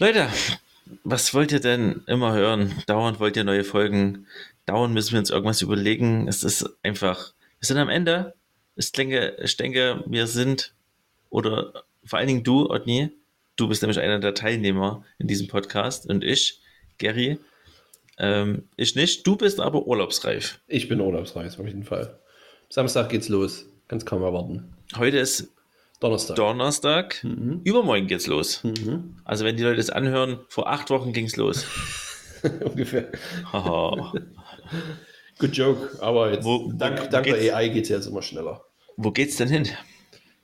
Leute, was wollt ihr denn immer hören? Dauernd wollt ihr neue Folgen. Dauernd müssen wir uns irgendwas überlegen. Es ist einfach, wir sind am Ende. Ich denke, ich denke, wir sind, oder vor allen Dingen du, Otni, du bist nämlich einer der Teilnehmer in diesem Podcast und ich, Gary, ähm, ich nicht. Du bist aber urlaubsreif. Ich bin urlaubsreif, auf jeden Fall. Samstag geht's los. Ganz kaum erwarten. Heute ist Donnerstag. Donnerstag. Mhm. Übermorgen geht's los. Mhm. Also wenn die Leute es anhören, vor acht Wochen ging's los. Ungefähr. Haha. Good joke. Aber jetzt, Wo- dank, wo dank der AI geht's jetzt immer schneller. Wo geht's denn hin?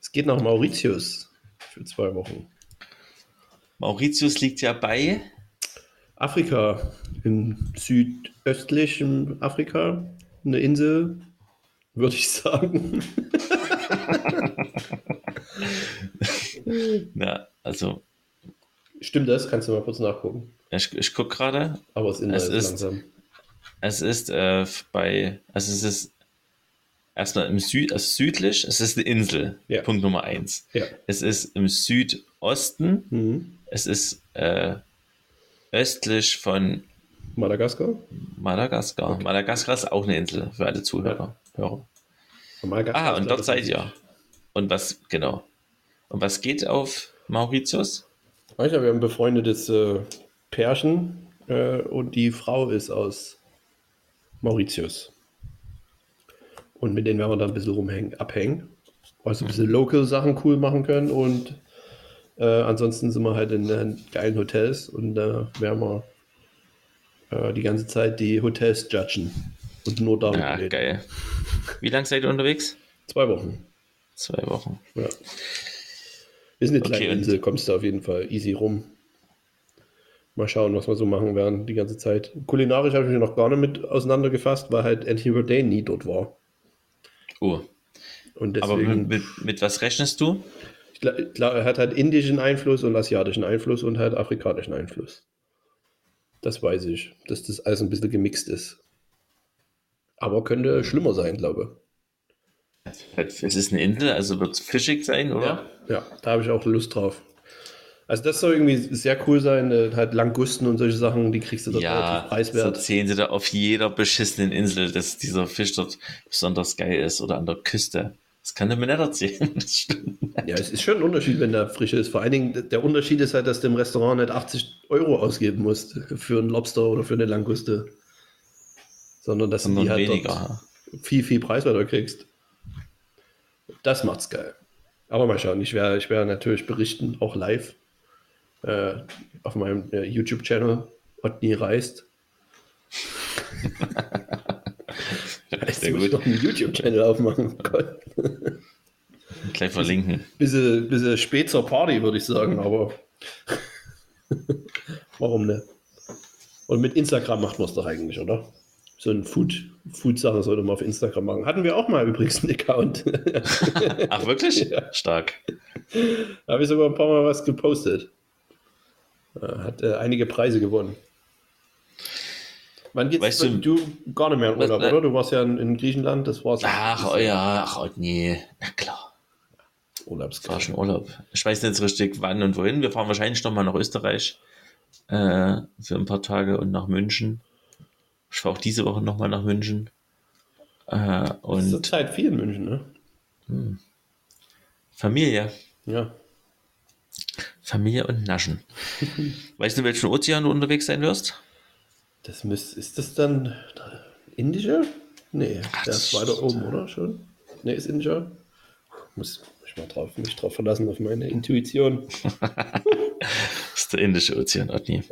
Es geht nach Mauritius für zwei Wochen. Mauritius liegt ja bei. Afrika, im südöstlichen Afrika, eine Insel, würde ich sagen. Ja, also Stimmt das? Kannst du mal kurz nachgucken. ich, ich gucke gerade. Aber Es ist langsam. Es ist äh, bei, also es ist erstmal im Süd, also südlich, es ist eine Insel. Ja. Punkt Nummer eins. Ja. Es ist im Südosten, Mhm. es ist äh, östlich von Madagaskar? Madagaskar. Madagaskar ist auch eine Insel für alle Zuhörer. Hörer. Madagaskar Ah, und dort seid ihr. Und was, genau. Und was geht auf Mauritius? Du, wir haben ein befreundetes äh, Pärchen äh, und die Frau ist aus Mauritius. Und mit denen werden wir dann ein bisschen rumhängen, abhängen. Also ein bisschen Local-Sachen cool machen können und äh, ansonsten sind wir halt in, äh, geilen Hotels und da werden wir äh, die ganze Zeit die Hotels judgen und nur da Ja, reden. geil. Wie lange seid ihr unterwegs? Zwei Wochen. Zwei Wochen. Ja. Ist eine Okay, kleine und- Insel, kommst du auf jeden Fall easy rum. Mal schauen, was wir so machen werden die ganze Zeit. Kulinarisch habe ich mich noch gar nicht mit auseinandergefasst, weil halt Anthony Bourdain nie dort war. Oh, Und aber deswegen, mit, mit, mit was rechnest du? ich gla- glaub, er hat halt indischen Einfluss und asiatischen Einfluss und halt afrikanischen Einfluss. Das weiß ich, dass das alles ein bisschen gemixt ist. Aber könnte schlimmer sein, glaube Es ist eine Insel, also wird es fischig sein, oder? Ja, da habe ich auch Lust drauf. Also das soll irgendwie sehr cool sein, äh, halt Langusten und solche Sachen, die kriegst du dort Ja, relativ so preiswert. erzählen sie da auf jeder beschissenen Insel, dass dieser Fisch dort besonders geil ist oder an der Küste. Das kann er mir nicht erzählen. Das stimmt. Ja, es ist schon ein Unterschied, wenn der frisch ist. Vor allen Dingen, der Unterschied ist halt, dass du im Restaurant nicht 80 Euro ausgeben musst für einen Lobster oder für eine Languste. Sondern dass du Sondern die halt weniger. viel, viel preiswerter kriegst. Das macht's geil. Aber mal schauen, ich werde ich werde natürlich berichten, auch live, äh, auf meinem äh, YouTube-Channel, Otni reist. Sehr muss ich noch einen YouTube-Channel aufmachen. Oh. Gleich verlinken. Bisschen, bisschen spät zur Party, würde ich sagen, aber warum nicht? Und mit Instagram macht man es doch eigentlich, oder? So ein Food, Food-Sache sollte man auf Instagram machen. Hatten wir auch mal übrigens einen Account. Ach, wirklich? Ja. Stark. da habe ich sogar ein paar Mal was gepostet. Äh, Hat äh, einige Preise gewonnen. Wann geht's Weißt du, du- gar nicht mehr in Was- Urlaub, oder? Du warst ja in, in Griechenland, das war Ach, oh ja, ach, oh, nee. Na klar. war Urlaubsgeil. schon Urlaub. Ich weiß nicht richtig wann und wohin. Wir fahren wahrscheinlich nochmal nach Österreich äh, für ein paar Tage und nach München. Ich fahre auch diese Woche nochmal nach München. Äh, Das ist und zurzeit viel in München, ne? Familie. Ja. Familie und Naschen. weißt du, in welchem Ozean du unterwegs sein wirst? Das müsst, ist das dann indische? Nee, Ach, das ist weiter oben, oder? Schon? Nee, ist indischer. Muss ich mal drauf, mich drauf verlassen, auf meine Intuition. Das ist der Indische Ozean, Otni.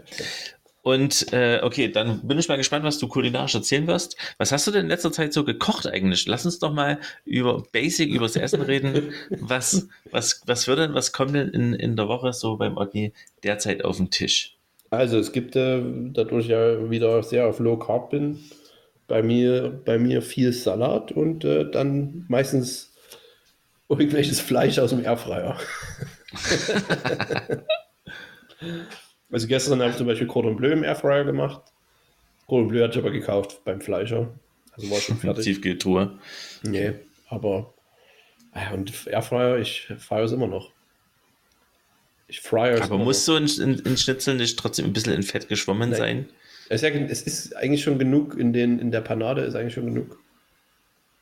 Und äh, okay, dann bin ich mal gespannt, was du kulinarisch erzählen wirst. Was hast du denn in letzter Zeit so gekocht eigentlich? Lass uns doch mal über Basic, übers Essen reden. Was, was, was wird denn, was kommt denn in, in der Woche so beim Otni derzeit auf den Tisch? Also es gibt, äh, dadurch ja wieder sehr auf Low Carb bin, bei mir, bei mir viel Salat und äh, dann meistens irgendwelches Fleisch aus dem Airfryer. also gestern habe ich zum Beispiel Cordon Bleu im Airfryer gemacht. Cordon Bleu hatte ich aber gekauft beim Fleischer. Also war schon fertig. Tiefkühltruhe. Nee, aber und Airfryer, ich feiere es immer noch. Ich fry Aber muss so ein, ein, ein, Schnitzel nicht trotzdem ein bisschen in Fett geschwommen Nein. sein? Es ist, ja, es ist eigentlich schon genug in, den, in der Panade, ist eigentlich schon genug.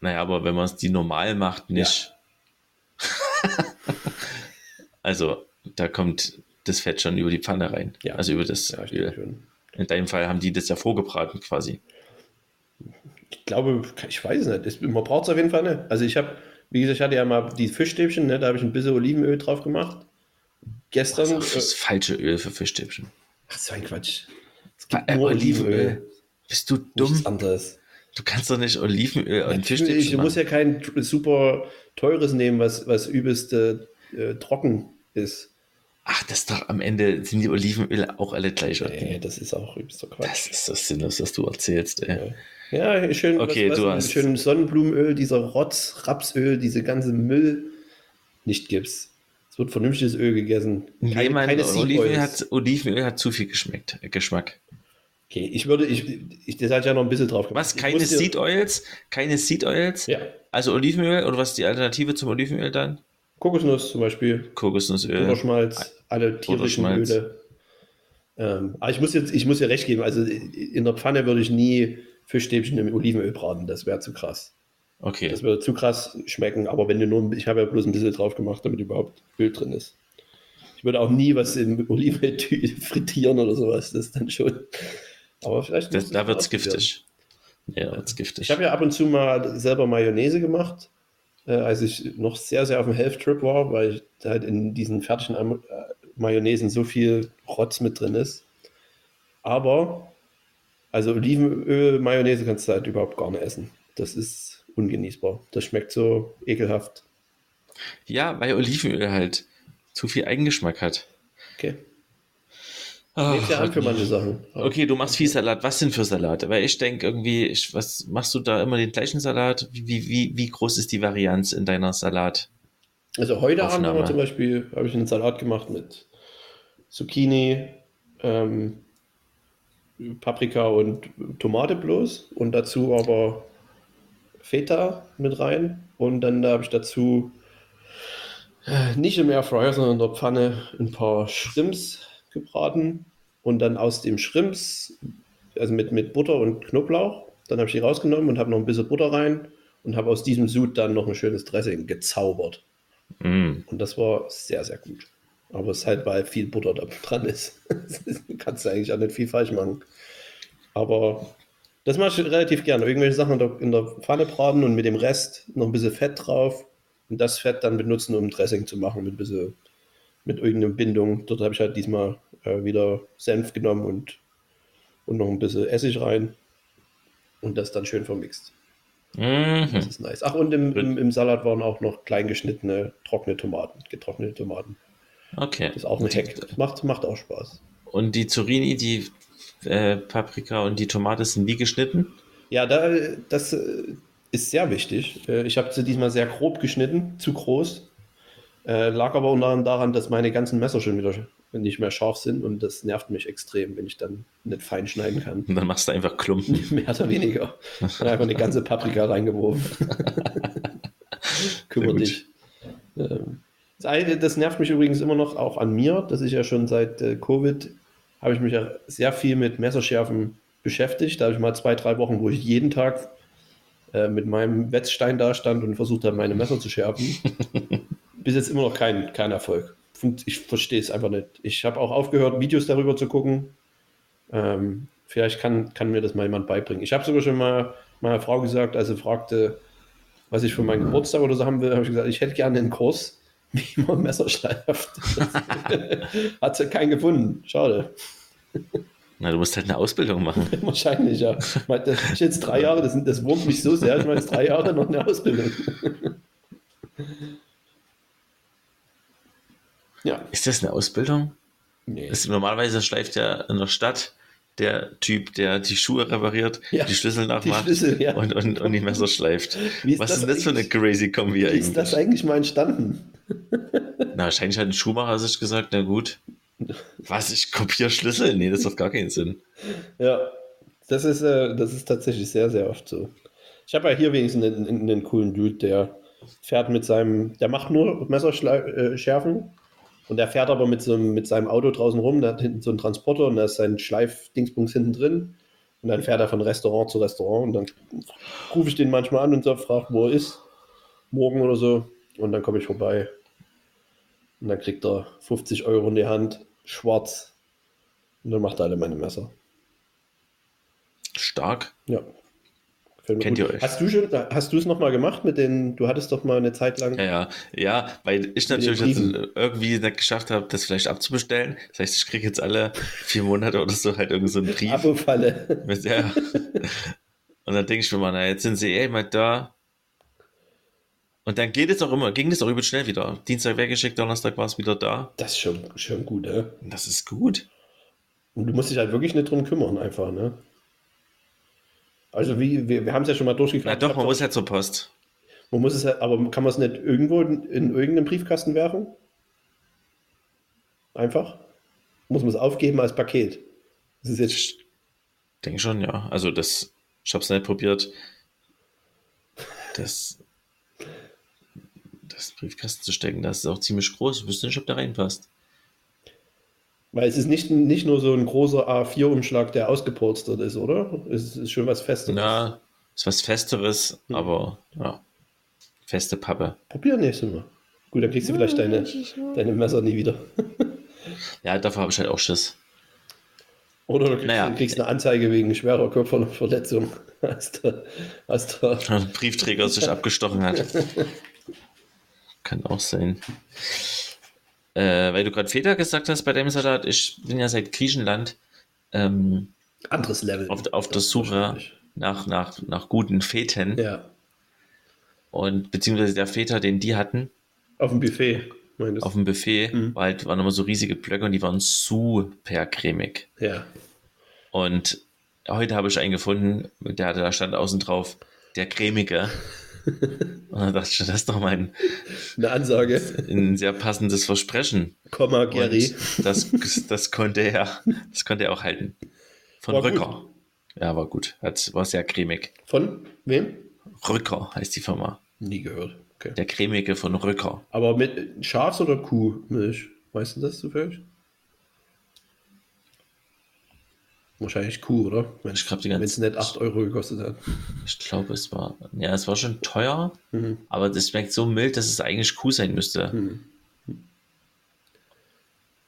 Naja, aber wenn man es die normal macht, nicht. Ja. also, da kommt das Fett schon über die Pfanne rein. Ja. Also über das ja, Öl. In deinem Fall haben die das ja vorgebraten quasi. Ich glaube, ich weiß es nicht. Man braucht es auf jeden Fall nicht. Also ich habe, wie gesagt, ich hatte ja mal die Fischstäbchen, ne, da habe ich ein bisschen Olivenöl drauf gemacht. Gestern. Das, das äh, falsche Öl für Fischstäbchen. Ach, so ein Quatsch. Es gibt äh, nur Olivenöl. Olivenöl. Bist du dumm? Nichts anderes. Du kannst doch nicht Olivenöl und Fischstäbchen Du musst ja kein super teures nehmen, was, was übelst äh, trocken ist. Ach, das ist doch am Ende sind die Olivenöle auch alle gleich. Nee, das ist auch übelster Quatsch. Das ist so sinnlos, was du erzählst, ey. Ja, ja schön, okay, was, du hast... schön Sonnenblumenöl, dieser Rotz, Rapsöl, diese ganze Müll nicht gibt's. Es wird vernünftiges Öl gegessen. Keine, Jemand, keine Olivenöl hat, Olivenöl hat zu viel geschmeckt, Geschmack. Okay, ich würde, ich, ich das hat ja noch ein bisschen drauf gemacht. Was, keine Seed Oils? Keine Seed Oils? Ja. Also Olivenöl oder was ist die Alternative zum Olivenöl dann? Kokosnuss zum Beispiel. Kokosnussöl. Oder Schmalz, alle tierischen Öle. Ähm, aber ich muss jetzt, ich muss dir recht geben, also in der Pfanne würde ich nie Fischstäbchen im Olivenöl braten, das wäre zu krass. Okay. Das würde zu krass schmecken, aber wenn du nur, ich habe ja bloß ein bisschen drauf gemacht, damit überhaupt Öl drin ist. Ich würde auch nie was im Olivenöl frittieren oder sowas, das ist dann schon. Aber vielleicht. Das, da wird es giftig. Ja, wird's giftig. Ich habe ja ab und zu mal selber Mayonnaise gemacht äh, als ich noch sehr, sehr auf dem Health-Trip war, weil halt in diesen fertigen äh, Mayonnaisen so viel Rotz mit drin ist. Aber, also Olivenöl, Mayonnaise kannst du halt überhaupt gar nicht essen. Das ist ungenießbar. Das schmeckt so ekelhaft. Ja, weil Olivenöl halt zu viel Eigengeschmack hat. Okay. Ach, ja an für manche Sachen. Okay, du machst viel Salat. Was sind für Salate? Weil ich denke irgendwie, ich, was machst du da immer den gleichen Salat? Wie, wie, wie groß ist die Varianz in deiner Salat? Also heute Abend haben wir zum Beispiel habe ich einen Salat gemacht mit Zucchini, ähm, Paprika und Tomate bloß und dazu aber Feta mit rein und dann da habe ich dazu äh, nicht im Airfryer, sondern in der Pfanne ein paar Shrimps gebraten und dann aus dem Shrimps, also mit, mit Butter und Knoblauch, dann habe ich die rausgenommen und habe noch ein bisschen Butter rein und habe aus diesem Sud dann noch ein schönes Dressing gezaubert. Mm. Und das war sehr, sehr gut. Aber es ist halt, weil viel Butter da dran ist. kannst du eigentlich auch nicht viel falsch machen. Aber das mache ich relativ gerne. Irgendwelche Sachen in der, in der Pfanne braten und mit dem Rest noch ein bisschen Fett drauf und das Fett dann benutzen, um Dressing zu machen mit ein bisschen mit irgendeiner Bindung. Dort habe ich halt diesmal äh, wieder Senf genommen und, und noch ein bisschen Essig rein und das dann schön vermixt. Mhm. Das ist nice. Ach, und im, im, im, Salat waren auch noch klein geschnittene, trockene Tomaten, getrocknete Tomaten. Okay. Das ist auch ein Hack. Macht, macht auch Spaß. Und die Zucchini, die äh, Paprika und die Tomate sind wie geschnitten? Ja, da, das äh, ist sehr wichtig. Äh, ich habe sie diesmal sehr grob geschnitten, zu groß. Äh, lag aber unter anderem daran, dass meine ganzen Messer schon wieder nicht mehr scharf sind und das nervt mich extrem, wenn ich dann nicht fein schneiden kann. Und dann machst du einfach Klumpen. Mehr oder weniger. Dann einfach eine ganze Paprika reingeworfen. Kümmer dich. Ähm, das nervt mich übrigens immer noch auch an mir, dass ich ja schon seit äh, Covid habe ich mich ja sehr viel mit Messerschärfen beschäftigt. Da habe ich mal zwei, drei Wochen, wo ich jeden Tag äh, mit meinem Wetzstein da stand und versucht habe, meine Messer zu schärfen. bis jetzt immer noch kein, kein Erfolg. Ich verstehe es einfach nicht. Ich habe auch aufgehört, Videos darüber zu gucken. Ähm, vielleicht kann, kann mir das mal jemand beibringen. Ich habe sogar schon mal meiner Frau gesagt, als sie fragte, was ich für meinen Geburtstag oder so haben will, habe ich gesagt, ich hätte gerne einen Kurs, wie man Messer schleift. Hat sie keinen gefunden. Schade. Na, du musst halt eine Ausbildung machen. Wahrscheinlich, ja. Ich jetzt drei Jahre, das, das wurmt mich so sehr, ich meine jetzt drei Jahre noch eine Ausbildung. Ja. Ist das eine Ausbildung? Nee. Das, normalerweise schleift ja in der Stadt der Typ, der die Schuhe repariert, ja, die Schlüssel nachmacht die Schlüssel, ja. und, und, und die Messer schleift. Ist Was ist das für eine crazy Kombi eigentlich? Wie ist das eigentlich mal entstanden? Na, wahrscheinlich hat ein Schuhmacher sich gesagt, na gut, was, ich kopiere Schlüssel? Nee, das hat gar keinen Sinn. Ja, das ist, äh, das ist tatsächlich sehr, sehr oft so. Ich habe ja hier wenigstens einen, einen, einen, coolen Dude, der fährt mit seinem, der macht nur Messerschärfen Und der fährt aber mit, so, mit seinem Auto draußen rum, der hat hinten so einen Transporter und da ist sein Schleifdingsbums hinten drin. Und dann fährt er von Restaurant zu Restaurant und dann rufe ich den manchmal an und so, frage, wo er ist. Morgen oder so. Und dann komme ich vorbei. Und dann kriegt er 50 Euro in die Hand, schwarz. Und dann macht er alle meine Messer. Stark. Ja. Kennt ihr euch? Hast du schon, hast du es nochmal gemacht mit den, du hattest doch mal eine Zeit lang. Ja, ja, ja, weil ich natürlich irgendwie nicht geschafft habe, das vielleicht abzubestellen. Das heißt, ich kriege jetzt alle vier Monate oder so halt irgendwie so einen Brief. Abo-Falle. Ja. Und dann denke ich mir mal, na, jetzt sind sie eh mal da. Und dann geht es auch immer, ging es auch übel schnell wieder. Dienstag weggeschickt, Donnerstag war es wieder da. Das ist schon, schon gut, ne? Das ist gut. Und du musst dich halt wirklich nicht drum kümmern, einfach, ne? Also wie, wir, wir haben es ja schon mal Na durchgeführt. doch, man muss halt zur Post. man muss es halt, aber kann man es nicht irgendwo in, in irgendeinen Briefkasten werfen? Einfach? Muss man es aufgeben als Paket? Das ist jetzt, Ich denke schon, ja. Also das, ich habe es nicht probiert, das, das Briefkasten zu stecken. Das ist auch ziemlich groß. Ich wüsste nicht, ob da reinpasst. Weil es ist nicht, nicht nur so ein großer A4-Umschlag, der ausgepolstert ist, oder? Es ist schon was Festes. Na, ist was Festeres, aber ja. Feste Pappe. Probier nächstes Mal. Gut, dann kriegst du vielleicht deine, deine Messer nie wieder. Ja, dafür habe ich halt auch Schiss. Oder du kriegst, Naja. du kriegst eine Anzeige wegen schwerer Körperverletzung. Du, hast du, ein Briefträger sich abgestochen hat. Kann auch sein. Äh, weil du gerade Feta gesagt hast bei deinem Salat, ich bin ja seit Griechenland ähm, anderes Level. auf, auf der Suche nach, nach, nach guten Feten. Ja, Und beziehungsweise der Feta, den die hatten auf dem Buffet. Meintest. auf dem Buffet, Mhm. war halt, waren immer so riesige Blöcke und die waren super cremig. ja. Und heute habe ich einen gefunden, der da stand außen drauf, der cremige. Und dann dachte ich, das ist doch mein Eine Ansage. ein sehr passendes Versprechen. Komma, Gary. Das, das konnte er, das konnte er auch halten. Von War gut. Rücker. Ja, war gut. Hat, war sehr cremig. Von wem? Rücker heißt die Firma. Nie gehört. Okay. Der cremige von Rücker. Aber mit Schafs- oder Kuhmilch? Weißt du das zufällig? Wahrscheinlich Kuh, oder? Wenn Ich glaube, die es ganze nicht 8 Euro gekostet hat. Ich glaube, es war, ja, es war schon teuer, Mhm. aber das schmeckt so mild, dass es eigentlich Kuh sein müsste. Hm.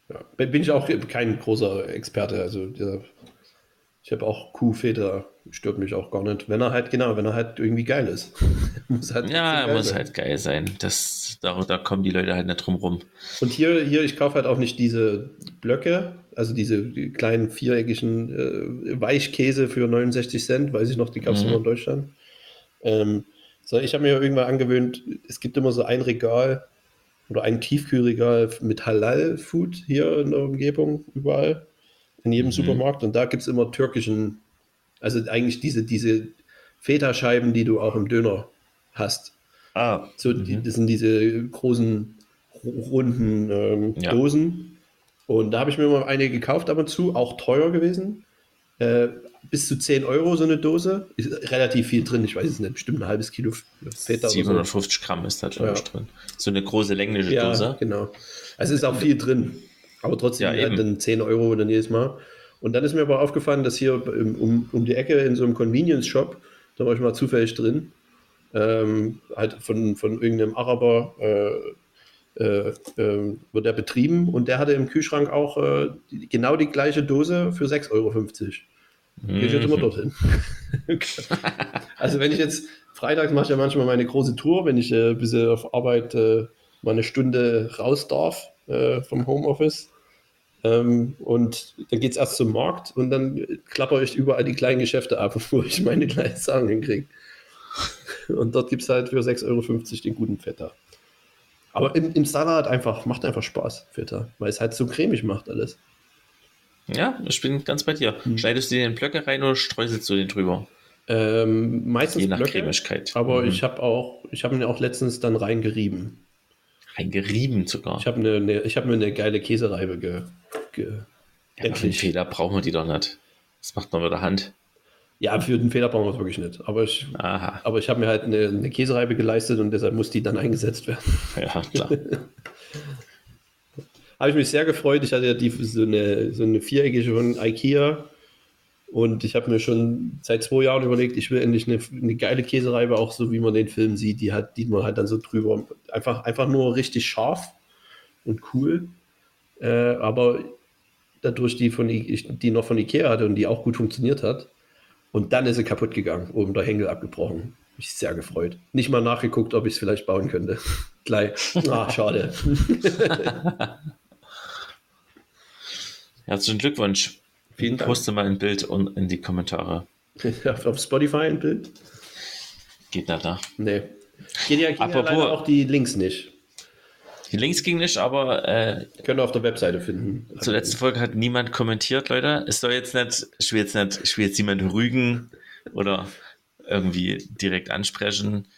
Ja. Bin ich auch kein großer Experte. Also der, ich habe auch Kuhfeder, stört mich auch gar nicht. Wenn er halt, genau, wenn er halt irgendwie geil ist. muss halt Ja, er muss sein. halt geil sein. Das, da, da kommen die Leute halt nicht drum rum. Und hier, hier, ich kaufe halt auch nicht diese Blöcke, also diese die kleinen viereckigen äh, Weichkäse für 69 Cent, weiß ich noch, die gab es Mhm. immer in Deutschland. Ähm, so, ich habe mir irgendwann angewöhnt, es gibt immer so ein Regal oder ein Tiefkühlregal mit Halal-Food hier in der Umgebung, überall, in jedem Mhm. Supermarkt. Und da gibt es immer türkischen, also eigentlich diese, diese Feta-Scheiben, die du auch im Döner hast. Ah, So, die, das sind diese großen ru- runden ähm, Ja. Dosen. Und da habe ich mir mal eine gekauft ab und zu, auch teuer gewesen. Äh, bis zu 10 Euro so eine Dose. Ist relativ viel drin, ich weiß es nicht, bestimmt ein halbes Kilo Feta oder so. 750 Gramm ist da, glaube Ja. ich, drin. So eine große längliche Ja, Dose. genau. Also es ist auch viel drin. Aber trotzdem Ja, halt dann 10 Euro dann jedes Mal. Und dann ist mir aber aufgefallen, dass hier um, um die Ecke in so einem Convenience-Shop, da war ich mal zufällig drin, ähm, halt von, von irgendeinem Araber äh, äh, äh, wird der betrieben und der hatte im Kühlschrank auch äh, die, genau die gleiche Dose für 6,50 Euro. Gehe ich jetzt immer dorthin. also wenn ich jetzt, freitags mache ich ja manchmal meine große Tour, wenn ich äh, ein bisschen auf Arbeit äh, mal eine Stunde raus darf vom Homeoffice. Ähm, und dann geht es erst zum Markt und dann klapper ich überall die kleinen Geschäfte ab, wo ich meine kleinen Sachen hinkriege. Und dort gibt es halt für 6,50 Euro den guten Feta. Aber im, im Salat einfach, macht einfach Spaß, Feta, weil es halt so cremig macht alles. Ja, ich bin ganz bei dir. Hm. Schneidest du den in Blöcke rein oder streuselst du den drüber? Ähm, meistens Je nach Blöcke, Cremigkeit. aber Mhm. ich habe auch, ich habe mir auch letztens dann reingerieben. Reingerieben sogar. Ich habe eine, ich habe mir eine geile Käsereibe ge, ge ja, den. Fehler brauchen wir die doch nicht. Das macht man mit der Hand. Ja, für den Fehler brauchen wir es wirklich nicht. Aber ich, Aha. aber ich habe mir halt eine, eine Käsereibe geleistet und deshalb muss die dann eingesetzt werden. Ja, klar. habe ich mich sehr gefreut. Ich hatte ja die, so, eine, so eine viereckige von Ikea und ich habe mir schon seit zwei Jahren überlegt, ich will endlich eine, eine geile Käsereibe, auch so wie man den Film sieht, die hat, die man halt dann so drüber, einfach, einfach nur richtig scharf und cool. Äh, aber dadurch, die, von, die noch von Ikea hatte und die auch gut funktioniert hat. Und dann ist sie kaputt gegangen, oben der Hängel abgebrochen. Mich sehr gefreut. Nicht mal nachgeguckt, ob ich es vielleicht bauen könnte. Gleich. Ach, schade. Herzlichen Glückwunsch. Vielen Dank. Poste mal ein Bild und in die Kommentare. Auf Spotify ein Bild? Geht da da. Nee. Geht ja, geht ja Apropos- leider auch die Links nicht. Die Links ging nicht, aber äh, Könnt ihr auf der Webseite finden. zur letzten Folge hat niemand kommentiert, Leute. Es soll jetzt nicht, ich will jetzt nicht, ich will jetzt niemanden rügen oder irgendwie direkt ansprechen.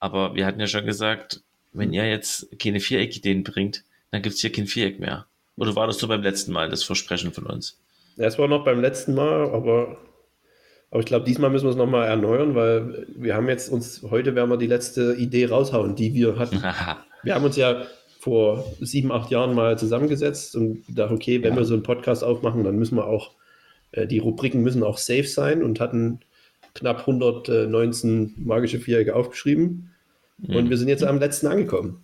Aber wir hatten ja schon gesagt, wenn ihr jetzt keine Viereck-Ideen bringt, dann gibt es hier kein Viereck mehr. Oder war das so beim letzten Mal, das Versprechen von uns? Ja, es war noch beim letzten Mal, aber, aber ich glaube, diesmal müssen wir es nochmal erneuern, weil wir haben jetzt uns, heute werden wir die letzte Idee raushauen, die wir hatten. Wir haben uns ja vor sieben, acht Jahren mal zusammengesetzt und gedacht, okay, wenn Ja. wir so einen Podcast aufmachen, dann müssen wir auch, äh, die Rubriken müssen auch safe sein und hatten knapp 119 magische Vierecke aufgeschrieben. Und wir sind jetzt am letzten angekommen.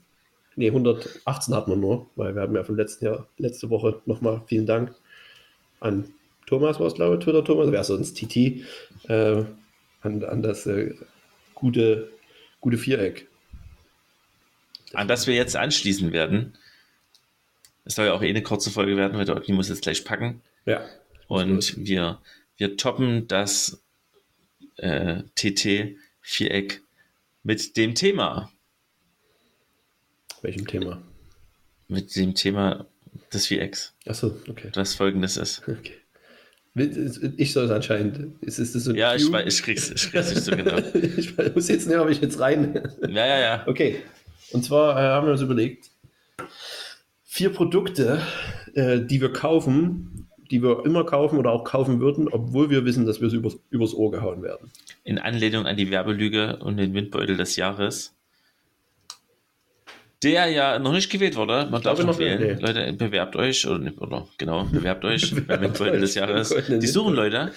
Nee, 118 hatten wir nur, weil wir haben ja vom letzten Jahr, letzte Woche nochmal vielen Dank an Thomas, war es glaube ich, Twitter Thomas, wer sonst, TT, äh, an, an das äh, gute, gute Viereck. An das wir jetzt anschließen werden. Es soll ja auch eh eine kurze Folge werden, weil der Ogni muss jetzt gleich packen. Ja. Und wir, wir toppen das äh, TT-Viereck mit dem Thema. Welchem Thema? Mit dem Thema des Vierecks, Achso, okay. das folgendes ist. okay. Ich soll es anscheinend. Ist, ist das so Ja, ich, Cue? weiß, ich krieg's, ich krieg's nicht so genau. ich muss jetzt nicht, ob ich jetzt rein. Ja, ja, ja. Okay. Und zwar äh, haben wir uns überlegt, vier Produkte, äh, die wir kaufen, die wir immer kaufen oder auch kaufen würden, obwohl wir wissen, dass wir sie übers, übers Ohr gehauen werden. In Anlehnung an die Werbelüge und den Windbeutel des Jahres. Der ja noch nicht gewählt wurde. Man darf glaube noch nicht, wählen. nee. Leute, bewerbt euch. Oder, nicht, oder genau, bewerbt euch beim Bewerbt Windbeutel euch des beim Jahres. Die suchen Leute.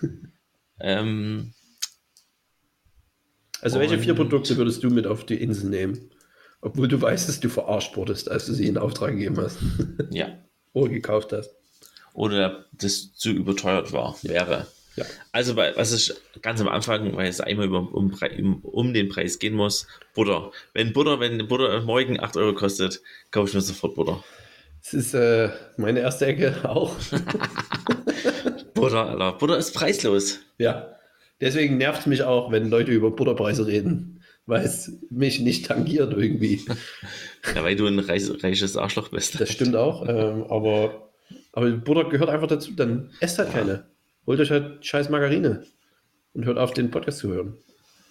ähm, Also welche vier Produkte würdest du mit auf die Insel nehmen? Obwohl du weißt, dass du verarscht wurdest, als du sie in Auftrag gegeben hast. ja. oder gekauft hast. Oder das zu überteuert war, wäre. Ja. Also, bei, was ich ganz am Anfang, weil es einmal über, um, um, um den Preis gehen muss, Butter. Wenn Butter, wenn Butter morgen 8 Euro kostet, kaufe ich mir sofort Butter. Das ist äh, meine erste Ecke auch. Butter, Alter. Butter ist preislos. ja. Deswegen nervt es mich auch, wenn Leute über Butterpreise reden, weil es mich nicht tangiert irgendwie. Ja, weil du ein reich, reiches Arschloch bist. Das stimmt auch, ähm, aber, aber Butter gehört einfach dazu. Dann esst halt keine. Holt euch halt scheiß Margarine und hört auf, den Podcast zu hören.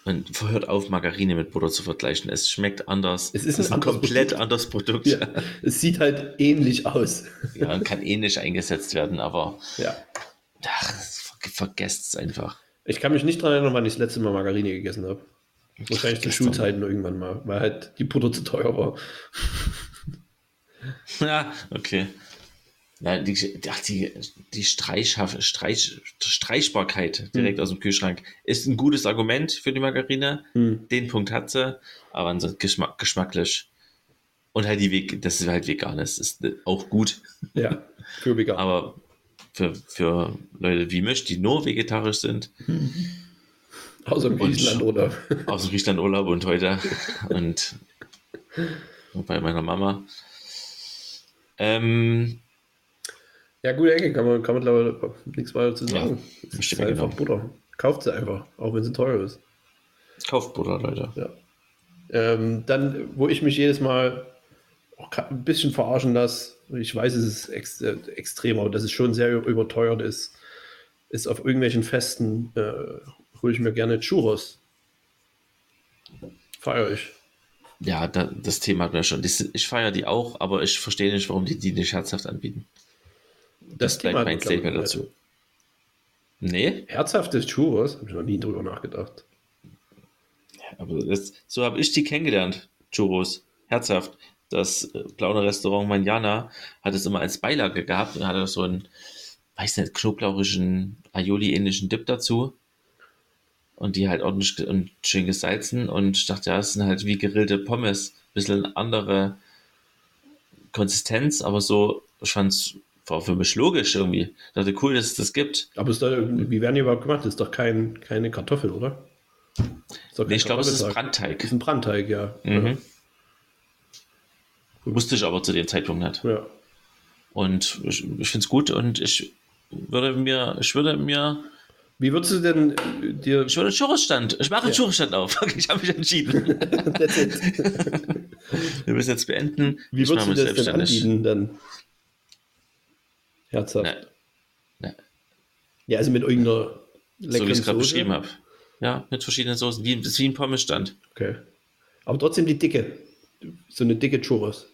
Und hört auf, Margarine mit Butter zu vergleichen. Es schmeckt anders. Es ist ein anderes komplett Produkt. anderes Produkt. Ja, es sieht halt ähnlich aus. Ja, und kann ähnlich eingesetzt werden, aber Ja. ach, ver vergesst es einfach. Ich kann mich nicht daran erinnern, wann ich das letzte Mal Margarine gegessen habe. Wahrscheinlich zu. Schulzeiten irgendwann mal, weil halt die Butter zu teuer war. Ja, okay. Ja, die, ach, die, die Streich, Streichbarkeit direkt aus dem Kühlschrank ist ein gutes Argument für die Margarine. Hm. Den Punkt hat sie, aber ansonsten geschmack, geschmacklich. Und halt die Weg, das ist halt vegan, das ist auch gut. Ja, für vegan. Aber für, für Leute wie mich, die nur vegetarisch sind, Außer im Und- Griechenland oder. aus dem Griechenland Urlaub und heute und bei meiner Mama. Ähm, Ja, gute Ecke, kann man, kann man glaube ich nichts weiter zu sagen. Ja, es ist einfach genau. Butter. Kauft sie einfach, auch wenn sie teuer ist. kauft Butter, Leute. Ja. Ähm, dann, wo ich mich jedes Mal ein bisschen verarschen lasse, ich weiß, es ist ex äh, extrem, aber dass es schon sehr überteuert ist, ist auf irgendwelchen Festen, äh, hole ich mir gerne Churros. Feier ich. Ja, da, das Thema hatten wir schon. Das, ich feiere die auch, aber ich verstehe nicht, warum die die nicht herzhaft anbieten. Das, bleibt Thema mein Statement dazu. nicht. Nee, Herzhaftes Churros, habe ich noch nie drüber nachgedacht. aber das, so habe ich die kennengelernt, Churros. Herzhaft. das äh, Plauner Restaurant Manjana hat es immer als Beilage gehabt und hatte so einen, weiß nicht, knoblauchischen, Aioli-ähnlichen Dip dazu. Und die halt ordentlich und schön gesalzen. Und ich dachte, ja, das sind halt wie gegrillte Pommes. Bisschen andere Konsistenz, aber so, ich fand's, war für mich logisch irgendwie. Ich dachte, cool, dass es das gibt. Aber ist da, wie werden die überhaupt gemacht? Das ist doch kein, keine Kartoffel, oder? Nee, ich glaube, es ist. Brandteig. Ist ein Brandteig, ja. Mhm. Wusste ich aber zu dem Zeitpunkt nicht. Ja. ja. Und ich, ich finde es gut und ich würde mir, ich würde mir, Wie würdest du denn äh, dir. ich würde einen Churrasstand, ich mache einen Ja. Churrasstand auf. Ich habe mich entschieden. Wir müssen jetzt beenden. Wie ich würdest du das denn anbieten dann? Herzhaft. Ne, ne, Ja, also mit irgendeiner so wie leckeren ich es gerade beschrieben habe. Ja, mit verschiedenen Soßen. Wie, das ist wie ein Pommesstand. Okay. Aber trotzdem die dicke. So eine dicke Churros.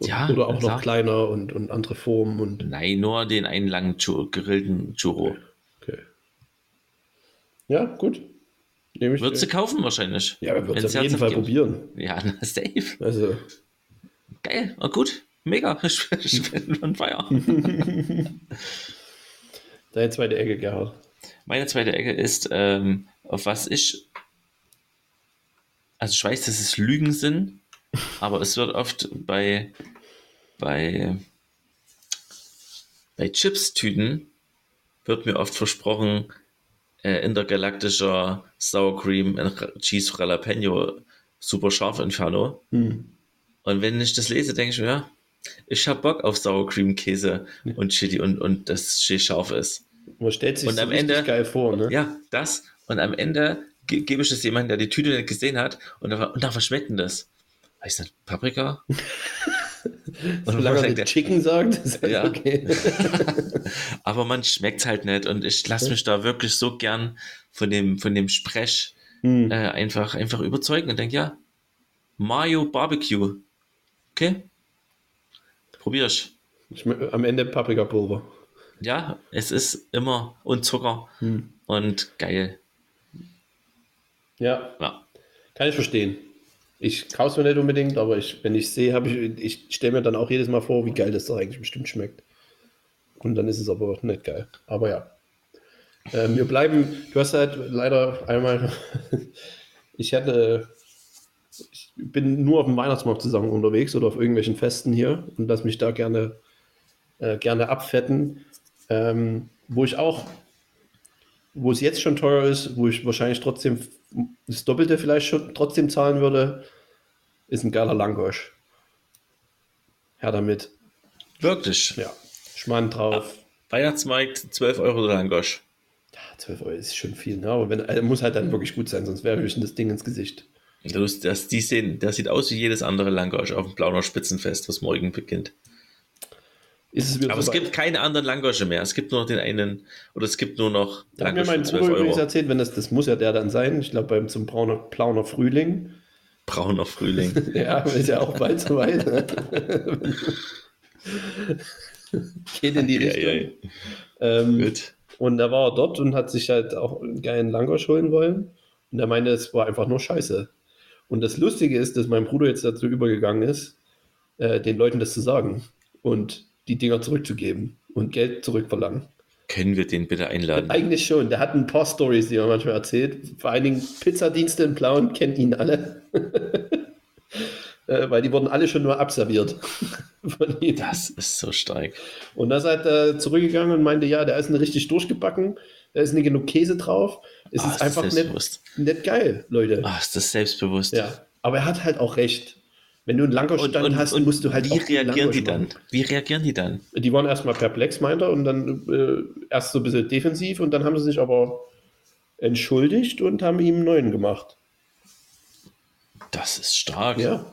Ja, Oder auch noch kleiner und, und andere Formen und. Nein, nur den einen langen Chur gerillten Churro. Okay. Ja, gut. Nehme ich. Würdest du kaufen wahrscheinlich. ja, Wenn's würdest du auf jeden Fall gibt. probieren. Ja, na, safe. Also, Geil, oh, gut. Mega. Ich, ich bin on fire. deine zweite Ecke, Gerhard. Meine zweite Ecke ist, ähm, auf was ich. Also ich weiß, dass es Lügen sind, aber es wird oft bei, bei, bei Chips-Tüten wird mir oft versprochen, äh, intergalaktischer Sour Cream Cheese Jalapeno super scharf Inferno. Hm. Und wenn ich das lese, denke ich mir, ja, ich hab Bock auf Sour Cream Käse und Chili und, und das schön scharf ist. Man stellt sich Und am Ende- geil vor, ne? Ja, das. Und am Ende ge gebe ich das jemandem, der die Tüte nicht gesehen hat. Und und dann was schmeckt denn das? Paprika? Solange nicht der- Chicken sagt, ist halt Ja. okay. Aber man schmeckt halt nicht. Und ich lasse mich da wirklich so gern von dem, von dem Sprech Hm. äh, einfach, einfach überzeugen und denke, ja, Mayo Barbecue. Okay? Probier ich. Schme- Am Ende Paprikapulver. Ja, es ist immer und Zucker Hm. und geil. Ja, Ja. kann ich verstehen. Ich kaufe es mir nicht unbedingt, aber ich, wenn ich sehe, habe ich, ich stelle mir dann auch jedes Mal vor, wie geil das da eigentlich bestimmt schmeckt. Und dann ist es aber nicht geil. Aber ja. Ähm, wir bleiben, du hast halt leider einmal, ich hatte, ich bin nur auf dem Weihnachtsmarkt zusammen unterwegs oder auf irgendwelchen Festen hier und lass mich da gerne, äh, gerne abfetten. Ähm, wo ich auch, wo es jetzt schon teuer ist, wo ich wahrscheinlich trotzdem das Doppelte vielleicht schon trotzdem zahlen würde, ist ein geiler Langosch. Her damit. Wirklich. Ja. Schmarrn drauf. Weihnachtsmarkt, 12 Euro Langosch. Ja, 12 Euro ist schon viel, ne? aber wenn, er muss halt dann wirklich gut sein, sonst wäre ich das Ding ins Gesicht. Das, das, die sehen, das sieht aus wie jedes andere Langosch auf dem Plauner Spitzenfest, was morgen beginnt. Es Aber es soweit? gibt keine anderen Langosche mehr. Es gibt nur noch den einen, oder es gibt nur noch Da hat mir Langosch mein für 12 Bruder übrigens erzählt, wenn das, das muss ja der dann sein, ich glaube beim zum Brauner, Plauner Frühling. Brauner Frühling. Ja, ist ja auch bald soweit. Ne? Geht in die Ja, Richtung. ja, ja. Ähm, Gut. Und da war er dort und hat sich halt auch einen geilen Langosch holen wollen. Und er meinte, es war einfach nur scheiße. Und das Lustige ist, dass mein Bruder jetzt dazu übergegangen ist, äh, den Leuten das zu sagen und die Dinger zurückzugeben und Geld zurückverlangen. Können wir den bitte einladen? Eigentlich schon. Der hat ein paar Stories, die er manchmal erzählt. Vor allen Dingen Pizzadienste in Plauen kennen ihn alle. äh, weil die wurden alle schon nur abserviert von ihm. Das ist so stark. Und da seid er zurückgegangen und meinte, ja, der ist nicht richtig durchgebacken, da ist nicht genug Käse drauf. Es Ah, ist einfach nicht, geil, Leute. Ah, ist das selbstbewusst. Ja, aber er hat halt auch recht. Wenn du einen Langosch-Stand hast, musst du halt wie reagieren die dann? machen. Wie reagieren die dann? Die waren erstmal perplex, meint er, und dann äh, erst so ein bisschen defensiv und dann haben sie sich aber entschuldigt und haben ihm einen neuen gemacht. Das ist stark. Ja.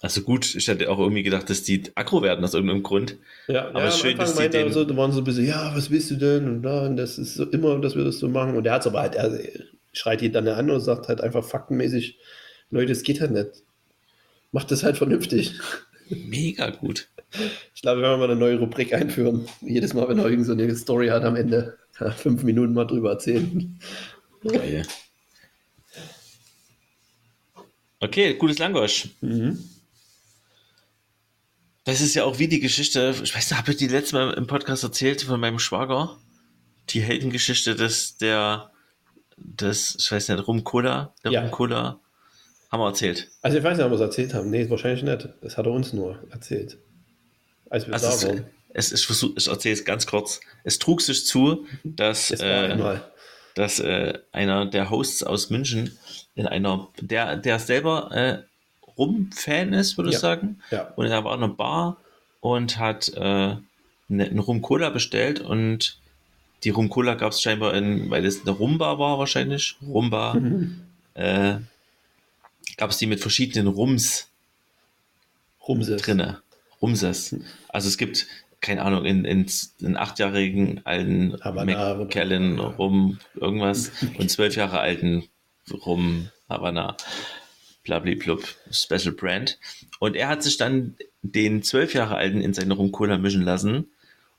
Also gut, ich hätte auch irgendwie gedacht, dass die aggro werden aus irgendeinem Grund. Ja, Aber ja, es ist am schön, Anfang dass die er den- so, da waren so ein bisschen, ja, was willst du denn? Und, da, und das ist so immer, dass wir das so machen. Und er hat es aber halt, er schreit die dann an und sagt halt einfach faktenmäßig, Leute, es geht halt nicht. Macht das halt vernünftig. Mega gut. Ich glaube, wenn wir mal eine neue Rubrik einführen, jedes Mal, wenn er irgend so eine Story hat, am Ende fünf Minuten mal drüber erzählen. Geil. Okay, gutes Langosch. Mhm. Das ist ja auch wie die Geschichte, ich weiß nicht, habe ich die letzte Mal im Podcast erzählt von meinem Schwager? Die Heldengeschichte des, der, des, ich weiß nicht, Rum-Cola, der Ja. Rum-Cola, haben wir erzählt. Also ich weiß nicht, ob wir es erzählt haben. Nee, wahrscheinlich nicht. Das hat er uns nur erzählt. Als wir Also da es, waren. es, ich, versuch, ich erzähle es ganz kurz. Es trug sich zu, dass, Es äh, dass äh, einer der Hosts aus München in einer, der, der selber äh, Rum-Fan ist, würde ich Ja. sagen. Ja. Und er war in einer Bar und hat äh, eine, einen Rum-Cola bestellt und die Rum-Cola gab es scheinbar in, weil es eine Rumba war wahrscheinlich, Rumba, äh, gab es die mit verschiedenen Rums Rumses. drinne. Rumses. Also es gibt, keine Ahnung, in, in, in achtjährigen alten ja. Rum irgendwas und zwölf Jahre alten Rum Havana blablablub Special Brand. Und er hat sich dann den zwölf Jahre alten in seine Rum Cola mischen lassen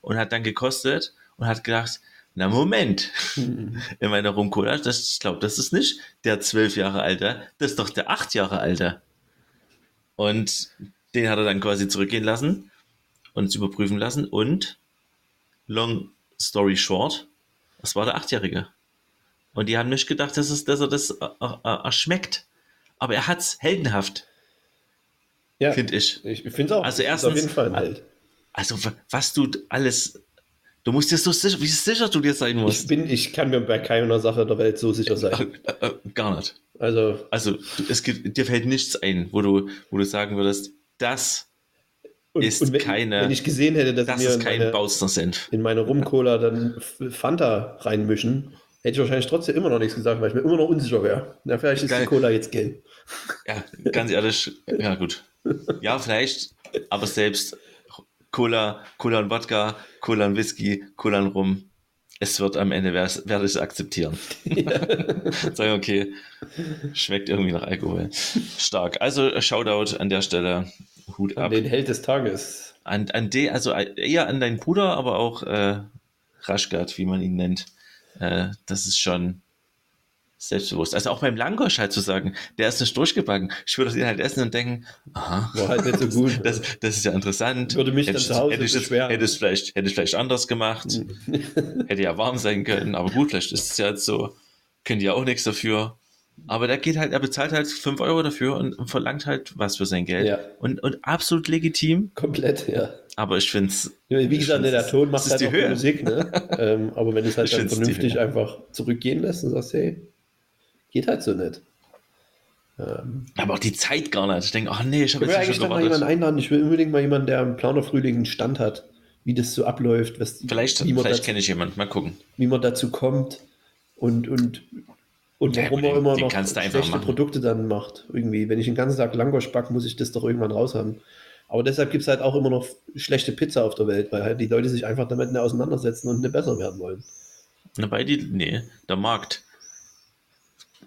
und hat dann gekostet und hat gedacht, na Moment, Mhm. in meiner Rum Cola, das, ich glaube, das ist nicht der zwölf Jahre alte, das ist doch der acht Jahre alte. Und den hat er dann quasi zurückgehen lassen und es überprüfen lassen und long story short, das war der Achtjährige. Und die haben nicht gedacht, dass, es, dass er das äh, äh, erschmeckt. Aber er hat's heldenhaft, Ja, finde ich. ich finde es auch. Also erstens- auf jeden Fall Held. Also wa- was du alles, du musst dir so sicher, wie sicher du dir sein Ich, musst. bin, ich kann mir bei keiner Sache der Welt so sicher sein. Äh, äh, gar nicht. Also, Also es gibt, dir fällt nichts ein, wo du, wo du sagen würdest, das, und, Ist und wenn, keine- wenn ich gesehen hätte, dass das mir ist in kein meine, Bausner Senf. in meine Rum-Cola dann Fanta reinmischen, hätte ich wahrscheinlich trotzdem immer noch nichts gesagt, weil ich mir immer noch unsicher wäre. Na, vielleicht ist Geil. die Cola jetzt gelb. Ja, ganz ehrlich, ja gut. Ja, vielleicht, aber selbst Cola, Cola und Wodka, Cola und Whisky, Cola und Rum, es wird am Ende, werde ich es akzeptieren. Sagen, okay, schmeckt irgendwie nach Alkohol. Stark. Also Shoutout an der Stelle, Hut ab. Den Held des Tages. An, an de, also eher an deinen Bruder, aber auch äh, Raschgat, wie man ihn nennt. Äh, das ist schon selbstbewusst. Also auch beim Langosch halt zu sagen, der ist nicht durchgebacken. Ich würde den halt essen und denken, aha, War halt nicht so gut. das, das ist ja interessant. Würde mich hätte dann ich, zu Hause hätte ich beschweren. hätte es vielleicht, hätte ich vielleicht anders gemacht. hätte ja warm sein können, aber gut, vielleicht ist es ja jetzt so, können die ja auch nichts dafür. Aber der geht halt, er bezahlt halt 5 Euro dafür und, und verlangt halt was für sein Geld. Ja. Und, und absolut legitim, Komplett, ja. aber ich finde es. Wie gesagt, ne, der Ton macht das halt die auch Höhe. Musik, ne? ähm, aber wenn du es halt Ich dann vernünftig einfach zurückgehen lässt und sagst, hey, geht halt so nicht. Ähm, Aber auch die Zeit gar nicht. Ich denke, ach nee, ich habe ich will jetzt eigentlich schon mal jemanden einladen. Ich will unbedingt mal jemanden, der im Plauner Frühling einen Stand hat, wie das so abläuft, was, Vielleicht, vielleicht kenne ich jemanden. Mal gucken. wie man dazu kommt und, und, und Ja, warum man immer noch schlechte. Produkte dann macht. Irgendwie, wenn ich den ganzen Tag Langosch back, muss ich das doch irgendwann raushaben. Aber deshalb gibt es halt auch immer noch schlechte Pizza auf der Welt, weil halt die Leute sich einfach damit nicht auseinandersetzen und nicht besser werden wollen. Dabei die, nee, der Markt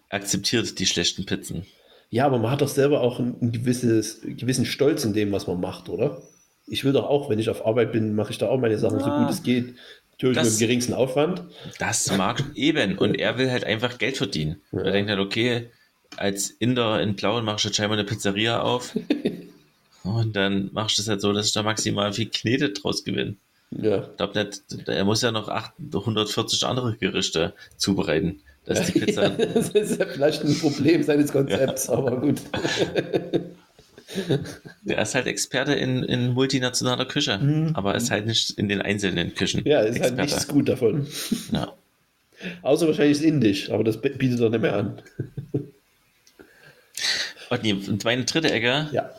akzeptiert die schlechten Pizzen. Ja, aber man hat doch selber auch ein, ein gewisses, gewissen Stolz in dem, was man macht, oder? Ich will doch auch, wenn ich auf Arbeit bin, mache ich da auch meine Sachen so Ja. gut es geht. Natürlich Das- mit dem geringsten Aufwand. Das mag eben. Und er will halt einfach Geld verdienen. Ja. Er denkt halt, okay, als Inder in Plauen mache ich jetzt scheinbar eine Pizzeria auf. Und dann machst du es halt so, dass ich da maximal viel Knete draus gewinne. Ja. Ich glaube nicht, er muss ja noch 840 andere Gerichte zubereiten. Dass die Pizza. das ist ja vielleicht ein Problem seines Konzepts, aber gut. Der ist halt Experte in, in multinationaler Küche, Mhm. aber ist halt nicht in den einzelnen Küchen. Ja, ist halt Experte. nichts gut davon. Ja. Außer wahrscheinlich ist Indisch, aber das bietet er nicht mehr an. Und meine dritte Ecke, Ja.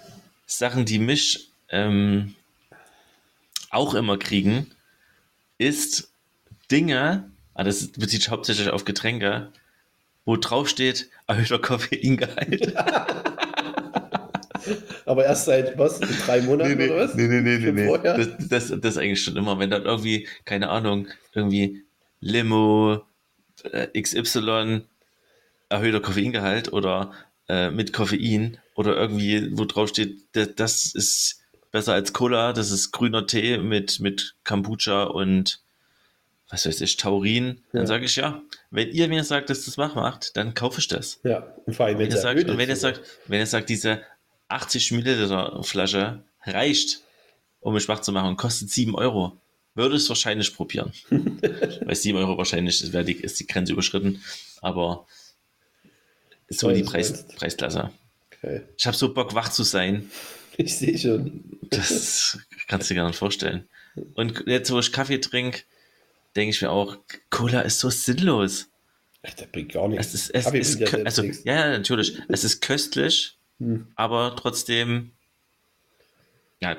Sachen, die mich ähm, auch immer kriegen, ist Dinge, ah, das bezieht sich hauptsächlich auf Getränke, wo drauf steht, erhöhter Koffeingehalt. Aber erst seit was? Drei Monaten oder was? nee, nee, nee, nee. vorher? Das, das, das eigentlich schon immer, wenn dann irgendwie, keine Ahnung, irgendwie Limo, äh, XY, erhöhter Koffeingehalt oder äh, mit Koffein oder irgendwie, wo drauf steht, das, das ist besser als Cola, das ist grüner Tee mit, mit Kombucha und was weiß ich, Taurin, dann Ja. sage ich ja. Wenn ihr mir sagt, dass das Mach macht, dann kaufe ich das. Ja, und vor allem, Wenn wenn ihr sagt, und wenn ihr sagt, wenn ihr sagt, diese 80 Milliliter Flasche reicht, um mich wach zu machen kostet 7 Euro, würde ich es wahrscheinlich probieren. Weil 7 Euro wahrscheinlich ist, die, ist die Grenze überschritten, aber so die Preis. Preisklasse. Okay. Ich habe so Bock, wach zu sein. Ich sehe schon. Das kannst du dir gar nicht vorstellen. Und jetzt, wo ich Kaffee trinke, denke ich mir auch, Cola ist so sinnlos. Ach, das bringt gar nichts. Es ist, es Kaffee ist ja selbst also, nichts. ja, ja, natürlich. Es ist köstlich, Hm. aber trotzdem, ja,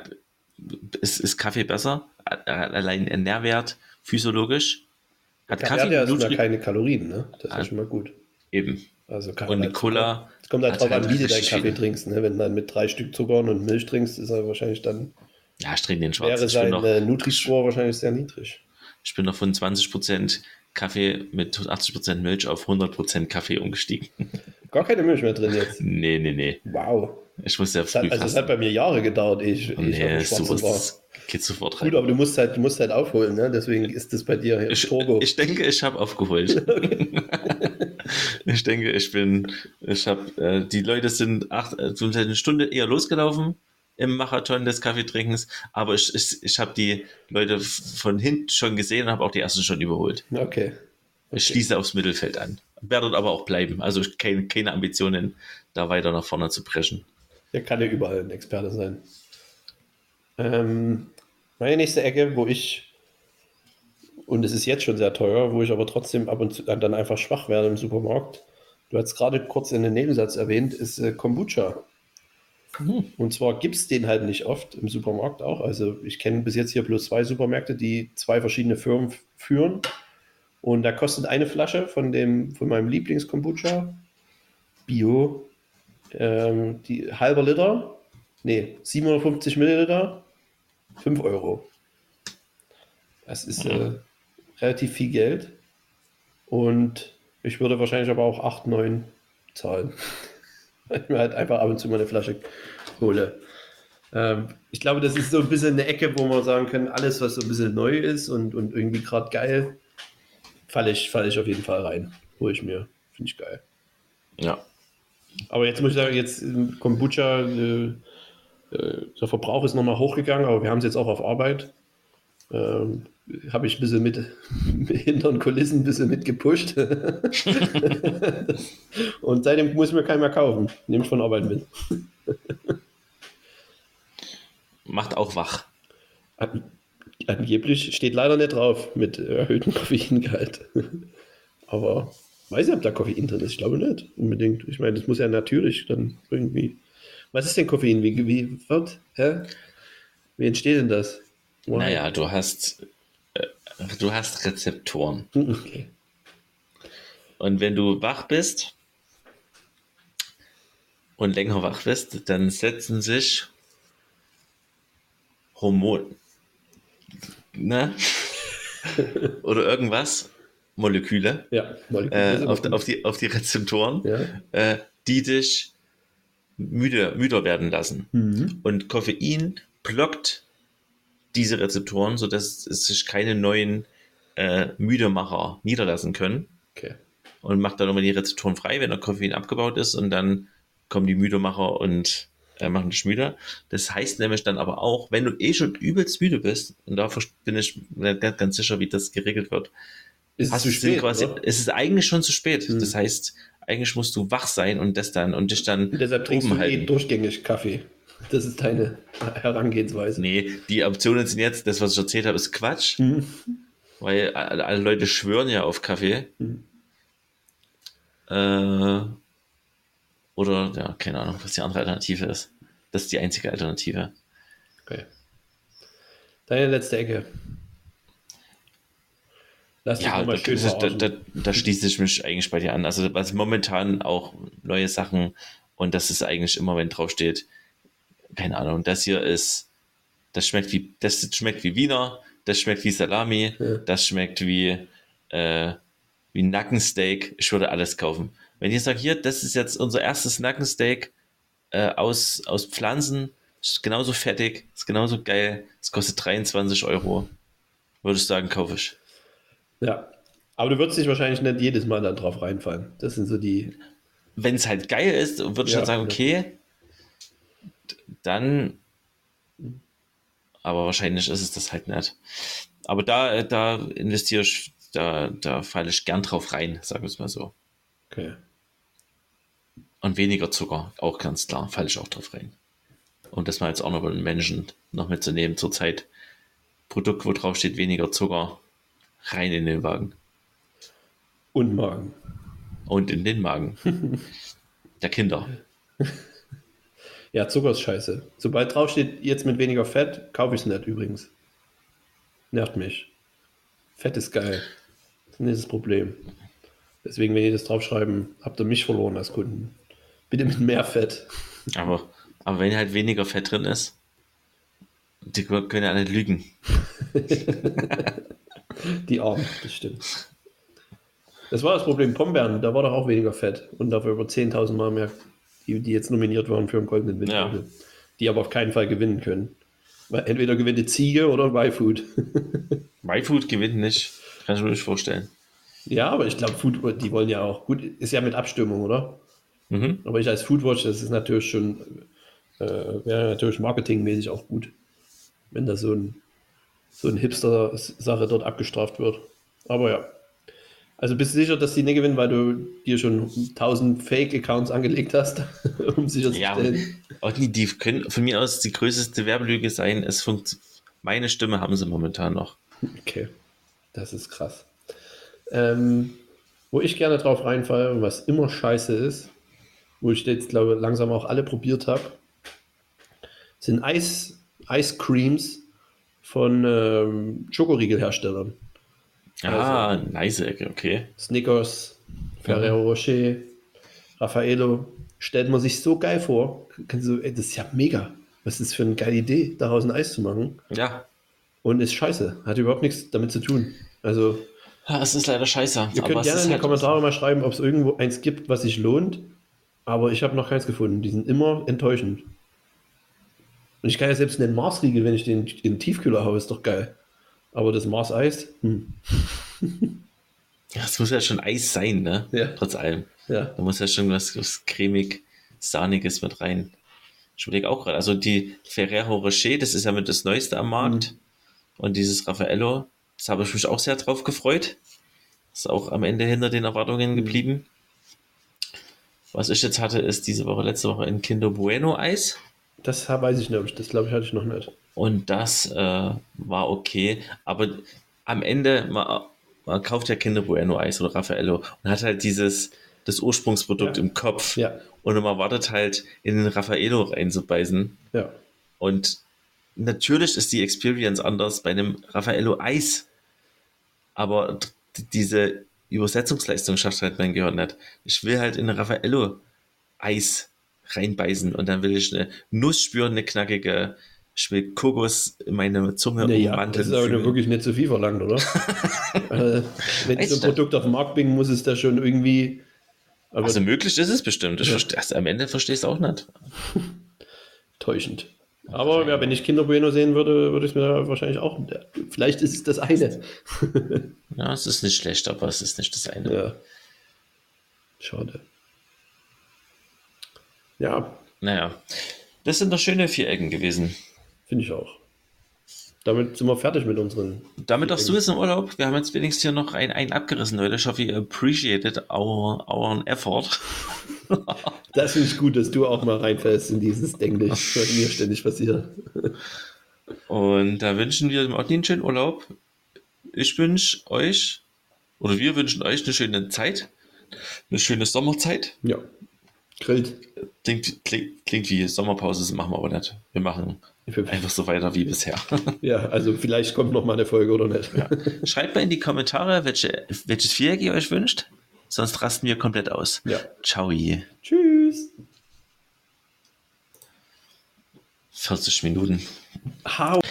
ist, ist Kaffee besser. Allein ein Nährwert, physiologisch. Hat Kaffee Kaffee hat ja erstmal Nutri- keine Kalorien, ne? Das ist Ah. ja schon mal gut. eben. Also kann Und Cola Es kommt halt drauf halt an, wie du deinen Kaffee viele. trinkst. Ne? Wenn du dann mit drei Stück Zucker und Milch trinkst, ist er wahrscheinlich dann, Ja, ich trinke den schwarzen. wäre sein äh, Nutri-Score wahrscheinlich sehr niedrig. Ich bin noch von 20% Kaffee mit 80% Milch auf 100% Kaffee umgestiegen. Gar keine Milch mehr drin jetzt. Nee, nee, nee. Wow. Ich muss ja Das hat, früh also es hat bei mir Jahre gedauert, ehe ich, ich auf Nee, dem Schwarzen war. sowas geht sofort rein. Gut, aber du musst halt, du musst halt aufholen, ne? deswegen ist das bei dir Ich, Turbo. ich denke, ich habe aufgeholt. ich denke, ich bin, ich habe, äh, die Leute sind acht, äh, sind eine Stunde eher losgelaufen im Marathon des Kaffeetrinkens, aber ich, ich, ich habe die Leute von hinten schon gesehen und habe auch die ersten schon überholt. okay. Ich schließe aufs Mittelfeld an. Werde dort aber auch bleiben. Also keine, keine Ambitionen, da weiter nach vorne zu preschen. Der kann ja überall ein Experte sein. Ähm, meine nächste Ecke, wo ich, und es ist jetzt schon sehr teuer, wo ich aber trotzdem ab und zu dann einfach schwach werde im Supermarkt. Du hast gerade kurz in den Nebensatz erwähnt, ist äh, Kombucha. Und zwar gibt es den halt nicht oft im Supermarkt auch. Also ich kenne bis jetzt hier bloß zwei Supermärkte, die zwei verschiedene Firmen führen. Und da kostet eine Flasche von, dem, von meinem Lieblings-Kombucha, Bio, ähm, die halber Liter, nee, 750 Milliliter, 5 Euro. Das ist äh, relativ viel Geld. Und ich würde wahrscheinlich aber auch 8, 9 zahlen. Ich mir halt einfach ab und zu mal eine Flasche hole. Ähm, ich glaube, das ist so ein bisschen eine Ecke, wo man sagen kann, alles, was so ein bisschen neu ist und, und irgendwie gerade geil, falle ich, fall ich auf jeden Fall rein. Hole ich mir. Finde ich geil. Ja. Aber jetzt muss ich sagen, jetzt ähm, Kombucha, äh, äh, der Verbrauch ist nochmal hochgegangen, aber wir haben es jetzt auch auf Arbeit. Ähm, Habe ich ein bisschen mit, hinter den Kulissen ein bisschen mitgepusht. Und seitdem muss ich mir keinen mehr kaufen. Nehme ich von Arbeit mit. Macht auch wach. An, angeblich steht leider nicht drauf mit erhöhtem Koffeingehalt. Aber weiß nicht, ob da Koffein drin ist. Ich glaube nicht unbedingt. Ich meine, das muss ja natürlich dann irgendwie. Was ist denn Koffein? Wie, wie wird? Hä? Wie entsteht denn das? Wow. Naja, du hast, du hast Rezeptoren. Okay. Und wenn du wach bist und länger wach bist, dann setzen sich Hormone ne? oder irgendwas, Moleküle, Ja, Molekül äh, auf, auf, die, auf die Rezeptoren, Ja. äh, die dich müde, müder werden lassen. Mhm. Und Koffein blockt diese Rezeptoren, sodass es sich keine neuen äh, Müdemacher niederlassen können Okay. und macht dann immer die Rezeptoren frei, wenn der Koffein abgebaut ist und dann kommen die Müdemacher und äh, machen dich müde. Das heißt nämlich dann aber auch, wenn du eh schon übelst müde bist, und da bin ich nicht ganz, sicher, wie das geregelt wird, Ist es spät? quasi, es ist eigentlich schon zu spät. Hm. Das heißt, eigentlich musst du wach sein und das dann und dich dann Und deshalb trinkst oben du eh halten. durchgängig Kaffee. Das ist deine Herangehensweise. Nee, die Optionen sind jetzt, das, was ich erzählt habe, ist Quatsch, Mhm. weil alle, Leute schwören ja auf Kaffee. Mhm. Äh, oder, ja, keine Ahnung, was die andere Alternative ist. Das ist die einzige Alternative. Okay. Deine letzte Ecke. Lass Ja, da, ist, da, da, da schließe ich mich eigentlich bei dir an. Also, was momentan auch neue Sachen und das ist eigentlich immer, wenn draufsteht, keine Ahnung, das hier ist, das schmeckt wie, das schmeckt wie Wiener, das schmeckt wie Salami, Ja. das schmeckt wie, äh, wie Nackensteak. Ich würde alles kaufen. Wenn ich sage, hier, das ist jetzt unser erstes Nackensteak äh, aus, aus Pflanzen, ist genauso fettig, ist genauso geil, es kostet 23 Euro, würde ich sagen, kaufe ich. Ja. Aber du würdest dich wahrscheinlich nicht jedes Mal dann drauf reinfallen. Das sind so die. Wenn es halt geil ist, würde ich Ja, dann sagen, ja. okay, dann. Aber wahrscheinlich ist es das halt nicht. Aber da, da investiere ich, da, da falle ich gern drauf rein, sagen wir es mal so. Okay. Und weniger Zucker, auch ganz klar, falle ich auch drauf rein. Und das mal jetzt auch noch bei den Menschen noch mitzunehmen, zurzeit Produkt, wo drauf steht, weniger Zucker, rein in den Wagen Und Magen. und in den Magen der Kinder. Ja, Zucker ist scheiße. Sobald draufsteht, jetzt mit weniger Fett, kaufe ich es nicht übrigens. Nervt mich. Fett ist geil. Das ist nicht das Problem. Deswegen, wenn ihr das draufschreiben, habt ihr mich verloren als Kunden. Bitte mit mehr Fett. Aber, aber wenn halt weniger Fett drin ist, die können ja nicht lügen. Die Armen, das stimmt. Das war das Problem. Pombeeren, da war doch auch weniger Fett. Und dafür über 10.000 Mal mehr, die, die jetzt nominiert waren für den Goldenen Windvogel. Die aber auf keinen Fall gewinnen können. Entweder gewinnt die Ziege oder Y-Food. MyFood gewinnt nicht. Kann ich mir nicht vorstellen. ja, aber ich glaube, Food, die wollen ja auch. Gut, ist ja mit Abstimmung, oder? Mhm. Aber ich als Foodwatch, das ist natürlich schon, äh, wäre natürlich marketingmäßig auch gut, wenn da so ein, so ein Hipster-Sache dort abgestraft wird. Aber ja. Also bist du sicher, dass die nicht gewinnen, weil du dir schon 1000 Fake-Accounts angelegt hast, um Ja, sicherzustellen? auch die, die können von mir aus die größte Werbelüge sein. Es funkt, meine Stimme haben sie momentan noch. Okay, das ist krass. Ähm, wo ich gerne drauf reinfalle und was immer scheiße ist, wo ich jetzt glaube langsam auch alle probiert habe, sind Eis, Ice Creams von ähm, Schokoriegelherstellern. Ah, nice, okay. Snickers, Ferrero Rocher, Raffaello. Stellt man sich so geil vor. Du, ey, das ist ja mega. Was ist das für eine geile Idee, daraus ein Eis zu machen? Ja, Und ist scheiße. Hat überhaupt nichts damit zu tun. Also, Ja, es ist leider scheiße. Ihr könnt gerne in die halt- Kommentare mal schreiben, ob es irgendwo eins gibt, was sich lohnt. Aber ich habe noch keins gefunden. Die sind immer enttäuschend. Und ich kann ja selbst einen Mars-Riegel, wenn ich den in den Tiefkühler haue, ist doch geil. Aber das Mars-Eis, hm. Ja, es muss ja schon Eis sein, ne? Ja. Trotz allem. ja. Da muss ja schon was, was cremig, sahniges mit rein. Ich überlege auch gerade, also die Ferrero Rocher, das ist ja mit das Neueste am Markt. Und dieses Raffaello, das habe ich mich auch sehr drauf gefreut. Ist auch am Ende hinter den Erwartungen geblieben. Was ich jetzt hatte, ist diese Woche, letzte Woche ein Kinder Bueno Eis. Das weiß ich nicht, das glaube ich hatte ich noch nicht. Und das äh, war okay. Aber am Ende, man, man kauft ja Kinder Bueno Eis oder Raffaello und hat halt dieses, das Ursprungsprodukt Ja. im Kopf. Ja. Und man wartet halt, in den Raffaello reinzubeißen. Ja. Und natürlich ist die Experience anders bei einem Raffaello Eis. Aber diese Übersetzungsleistung schafft halt mein Gehirn nicht. Ich will halt in Raffaello Eis reinbeißen und dann will ich eine Nuss spüren, eine knackige. Ich will Kokos in meine Zunge Naja, ummanteln das ist aber fühlen. wirklich nicht so viel verlangt, oder? äh, wenn Weißt so ein du? Produkt auf den Markt bringen, muss es da schon irgendwie. Aber Also möglich ist es bestimmt. Ich Ja. verstehe, also am Ende verstehe ich es auch nicht. täuschend. Aber ja, wenn ich Kinder Bueno sehen würde, würde ich mir wahrscheinlich auch. Vielleicht ist es das eine. Ja, es ist nicht schlecht, aber es ist nicht das eine. Ja. Schade. Ja, Naja, das sind doch schöne Vierecken gewesen. Finde ich auch. Damit sind wir fertig mit unseren. Damit darfst du jetzt im Urlaub. Wir haben jetzt wenigstens hier noch einen, einen abgerissen, Leute. Ich hoffe, ihr appreciated our, our effort. Das finde ich gut, dass du auch mal reinfällst in dieses Denglisch, was mir ständig passiert. Und da wünschen wir dem Otni einen schönen Urlaub. Ich wünsche euch, oder wir wünschen euch eine schöne Zeit, eine schöne Sommerzeit. Ja. Grillt. Klingt, klingt, klingt wie Sommerpause, das machen wir aber nicht. Wir machen einfach so weiter wie bisher. Ja, also vielleicht kommt noch mal eine Folge oder nicht. Schreibt mal in die Kommentare, welche, welches Viereck ihr euch wünscht. Sonst rasten wir komplett aus. Ja. Ciao. Tschüss. 40 Minuten. How